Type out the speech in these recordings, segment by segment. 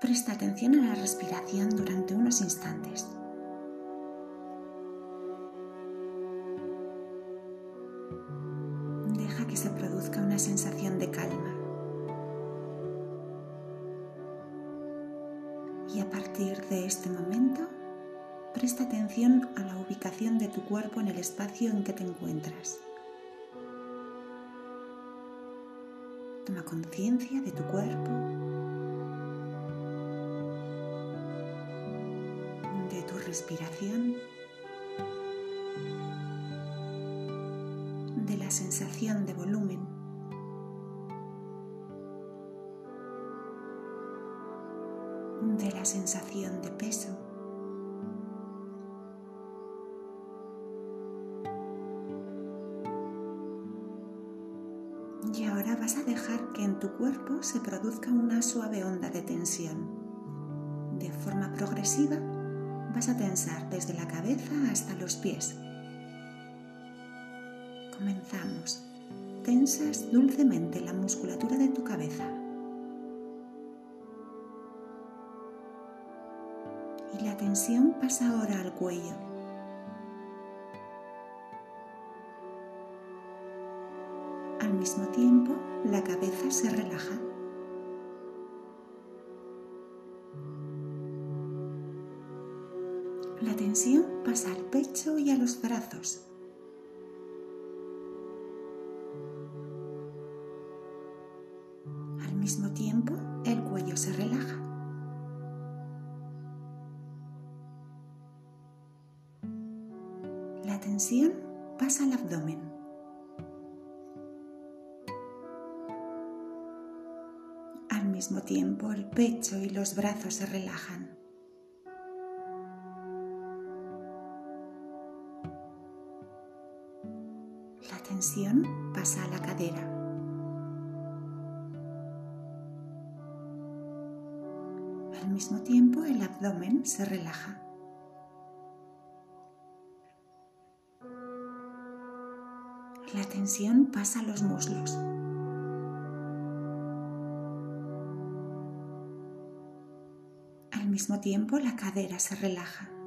Presta atención a la respiración durante unos instantes. Deja que se produzca una sensación de calma. Y a partir de este momento, presta atención a la ubicación de tu cuerpo en el espacio en que te encuentras. Toma conciencia de tu cuerpo, respiración, de la sensación de volumen. de la sensación de peso. Y ahora vas a dejar que en tu cuerpo se produzca una suave onda de tensión. De forma progresiva vas a tensar desde la cabeza hasta los pies. Comenzamos. Tensas dulcemente la musculatura de tu cabeza. Y la tensión pasa ahora al cuello Al mismo tiempo, la cabeza se relaja. La tensión pasa al pecho y a los brazos. Al mismo tiempo, el cuello se relaja. La tensión pasa al abdomen. Al mismo tiempo el pecho y los brazos se relajan. Tensión pasa a la cadera. Al mismo tiempo el abdomen se relaja. La tensión pasa a los muslos. Al mismo tiempo la cadera se relaja.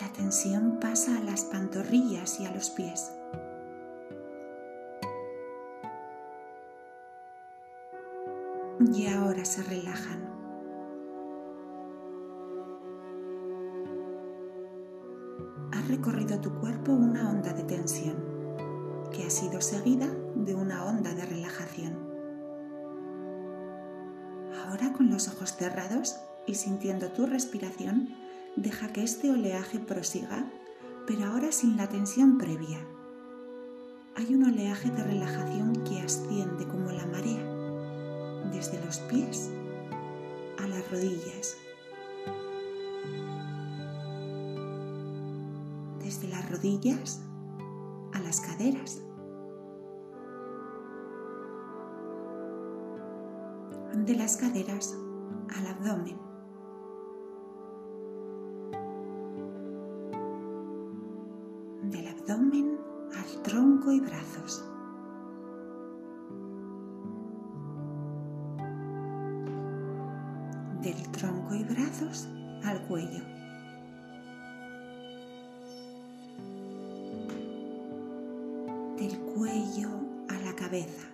La tensión pasa a las pantorrillas y a los pies. Y ahora se relajan. Ha recorrido tu cuerpo una onda de tensión que ha sido seguida de una onda de relajación. Ahora con los ojos cerrados y sintiendo tu respiración, deja que este oleaje prosiga, pero ahora sin la tensión previa. Hay un oleaje de relajación que asciende como la marea, desde los pies a las rodillas, desde las rodillas a las caderas. De las caderas al abdomen. Al tronco y brazos. Del tronco y brazos al cuello. del cuello a la cabeza.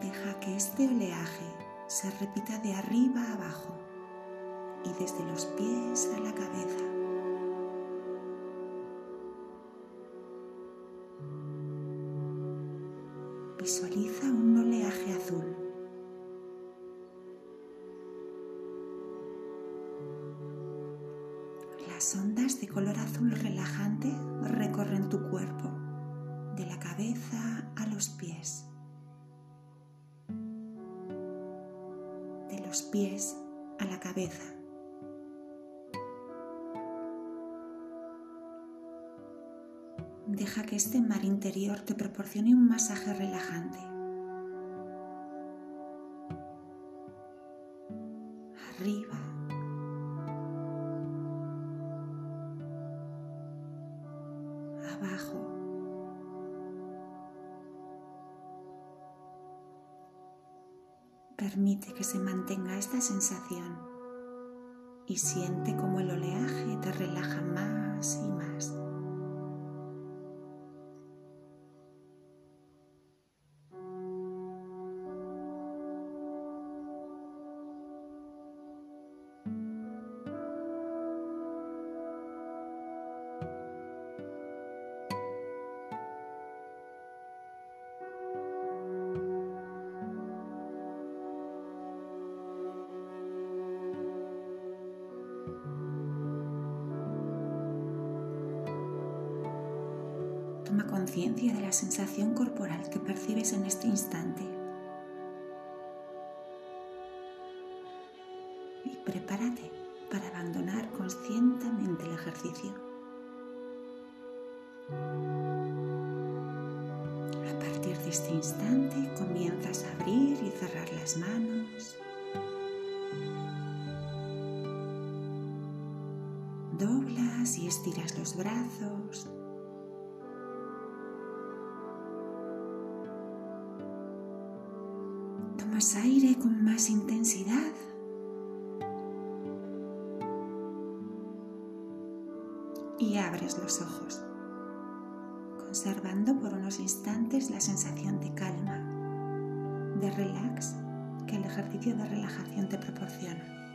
Deja que este oleaje se repita de arriba a abajo desde los pies a la cabeza. Visualiza un oleaje azul. Las ondas de color azul relajante recorren tu cuerpo, de la cabeza a los pies, de los pies a la cabeza. Deja que este mar interior te proporcione un masaje relajante. Arriba, abajo. Permite que se mantenga esta sensación y siente cómo el oleaje te relaja más y más. Toma conciencia de la sensación corporal que percibes en este instante. Y prepárate para abandonar conscientemente el ejercicio. A partir de este instante comienzas a abrir y cerrar las manos. Doblas y estiras los brazos. Aire con más intensidad. Y abres los ojos, conservando por unos instantes la sensación de calma, de relax que el ejercicio de relajación te proporciona.